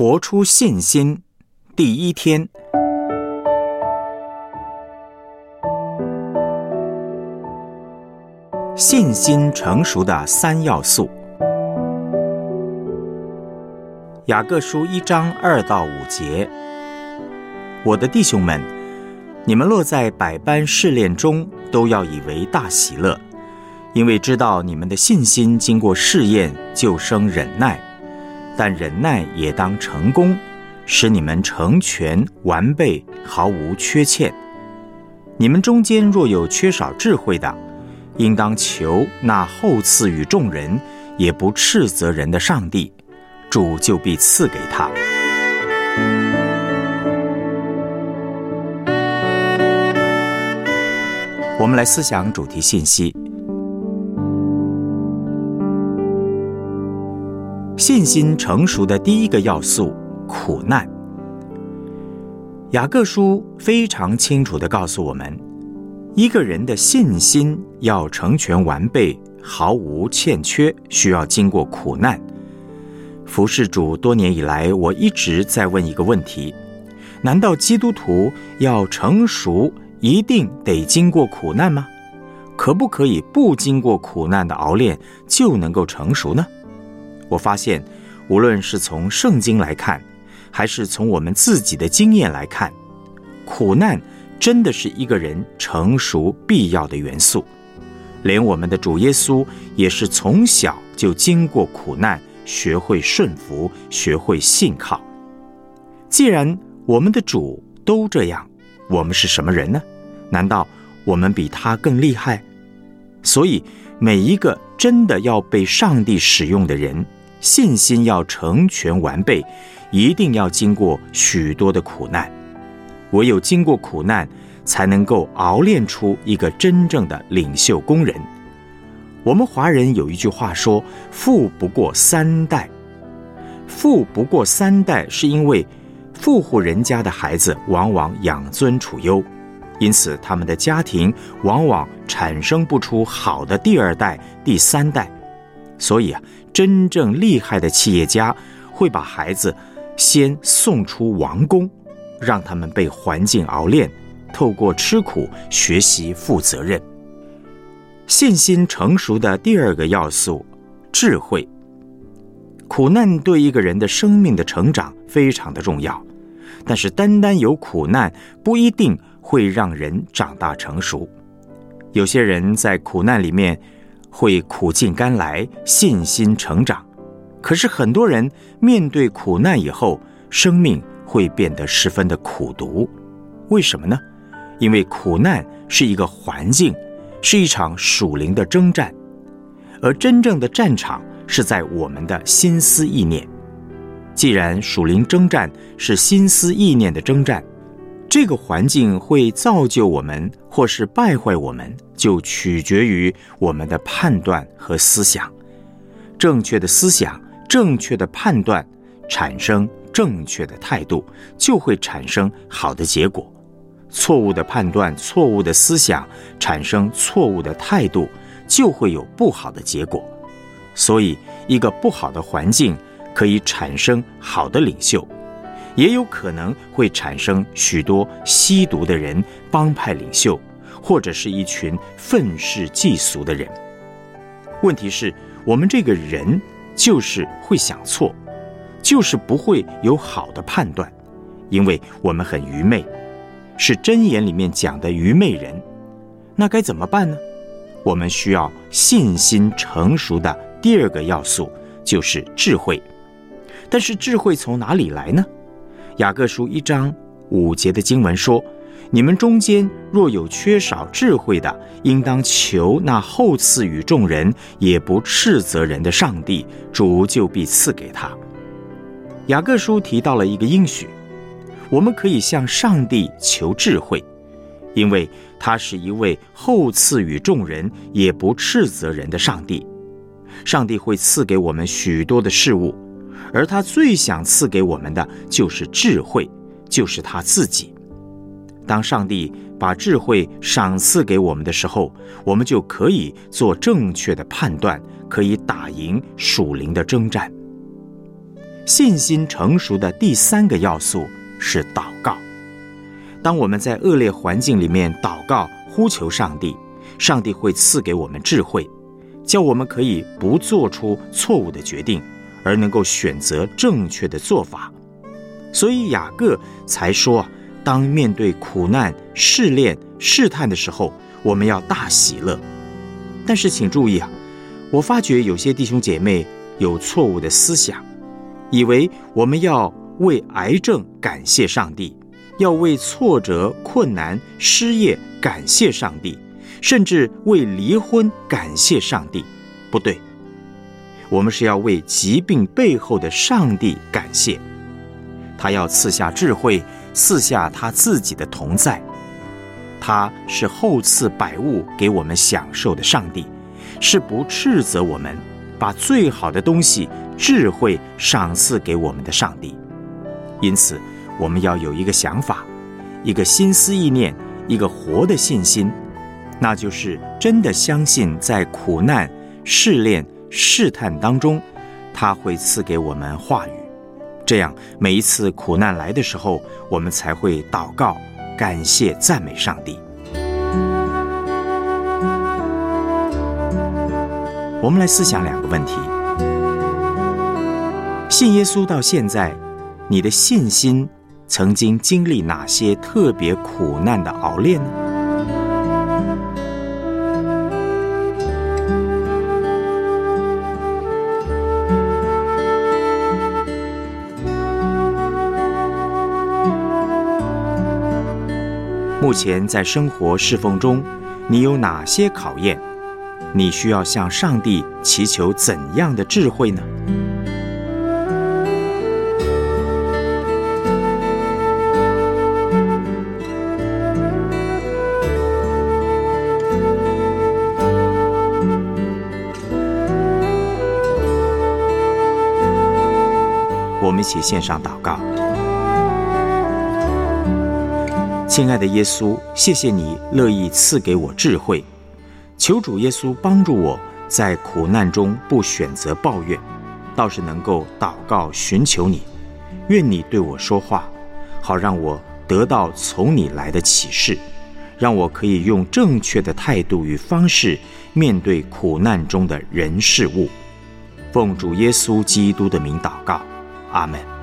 活出信心，第一天，信心成熟的三要素。雅各书一章二到五节，我的弟兄们，你们落在百般试炼中，都要以为大喜乐，因为知道你们的信心经过试验，就生忍耐。但忍耐也当成功，使你们成全完备，毫无缺欠。你们中间若有缺少智慧的，应当求那厚赐与众人，也不斥责人的上帝，主就必赐给他。我们来思想主题信息。信心成熟的第一个要素：苦难。雅各书非常清楚的告诉我们，一个人的信心要成全完备，毫无欠缺，需要经过苦难。服侍主多年以来，我一直在问一个问题：难道基督徒要成熟，一定得经过苦难吗？可不可以不经过苦难的熬炼，就能够成熟呢？我发现，无论是从圣经来看，还是从我们自己的经验来看，苦难真的是一个人成熟必要的元素。连我们的主耶稣也是从小就经过苦难，学会顺服，学会信靠。既然我们的主都这样，我们是什么人呢？难道我们比他更厉害？所以，每一个真的要被上帝使用的人。信心要成全完备，一定要经过许多的苦难。唯有经过苦难，才能够熬炼出一个真正的领袖工人。我们华人有一句话说：“富不过三代。”富不过三代，是因为富户人家的孩子往往养尊处优，因此他们的家庭往往产生不出好的第二代、第三代。所以啊。真正厉害的企业家会把孩子先送出王宫，让他们被环境熬炼，透过吃苦学习负责任。信心成熟的第二个要素，智慧。苦难对一个人的生命的成长非常的重要，但是单单有苦难不一定会让人长大成熟。有些人在苦难里面。会苦尽甘来，信心成长。可是很多人面对苦难以后，生命会变得十分的苦毒。为什么呢？因为苦难是一个环境，是一场属灵的征战，而真正的战场是在我们的心思意念。既然属灵征战是心思意念的征战，这个环境会造就我们，或是败坏我们，就取决于我们的判断和思想。正确的思想、正确的判断，产生正确的态度，就会产生好的结果；错误的判断、错误的思想，产生错误的态度，就会有不好的结果。所以，一个不好的环境可以产生好的领袖。也有可能会产生许多吸毒的人、帮派领袖，或者是一群愤世嫉俗的人。问题是，我们这个人就是会想错，就是不会有好的判断，因为我们很愚昧，是真言里面讲的愚昧人。那该怎么办呢？我们需要信心成熟的第二个要素，就是智慧。但是智慧从哪里来呢？雅各书一章五节的经文说：“你们中间若有缺少智慧的，应当求那厚赐与众人，也不斥责人的上帝，主就必赐给他。”雅各书提到了一个应许，我们可以向上帝求智慧，因为他是一位厚赐与众人，也不斥责人的上帝。上帝会赐给我们许多的事物。而他最想赐给我们的就是智慧，就是他自己。当上帝把智慧赏赐给我们的时候，我们就可以做正确的判断，可以打赢属灵的征战。信心成熟的第三个要素是祷告。当我们在恶劣环境里面祷告、呼求上帝，上帝会赐给我们智慧，叫我们可以不做出错误的决定，而能够选择正确的做法。所以雅各才说：当面对苦难、试炼、试探的时候，我们要大喜乐。但是请注意啊，我发觉有些弟兄姐妹有错误的思想，以为我们要为癌症感谢上帝，要为挫折、困难、失业感谢上帝，甚至为离婚感谢上帝。不对，我们是要为疾病背后的上帝感谢，他要赐下智慧，赐下他自己的同在。他是厚赐百物给我们享受的上帝，是不斥责我们，把最好的东西智慧赏赐给我们的上帝。因此，我们要有一个想法，一个心思意念，一个活的信心，那就是真的相信在苦难、试炼、试探当中，他会赐给我们话语。这样，每一次苦难来的时候，我们才会祷告。感谢赞美上帝。我们来思想两个问题：信耶稣到现在，你的信心曾经经历哪些特别苦难的熬炼呢？目前在生活侍奉中，你有哪些考验？你需要向上帝祈求怎样的智慧呢？我们一起献上祷告。亲爱的耶稣，谢谢你乐意赐给我智慧，求主耶稣帮助我在苦难中不选择抱怨，倒是能够祷告寻求你。愿你对我说话，好让我得到从你来的启示，让我可以用正确的态度与方式面对苦难中的人事物。奉主耶稣基督的名祷告，阿门。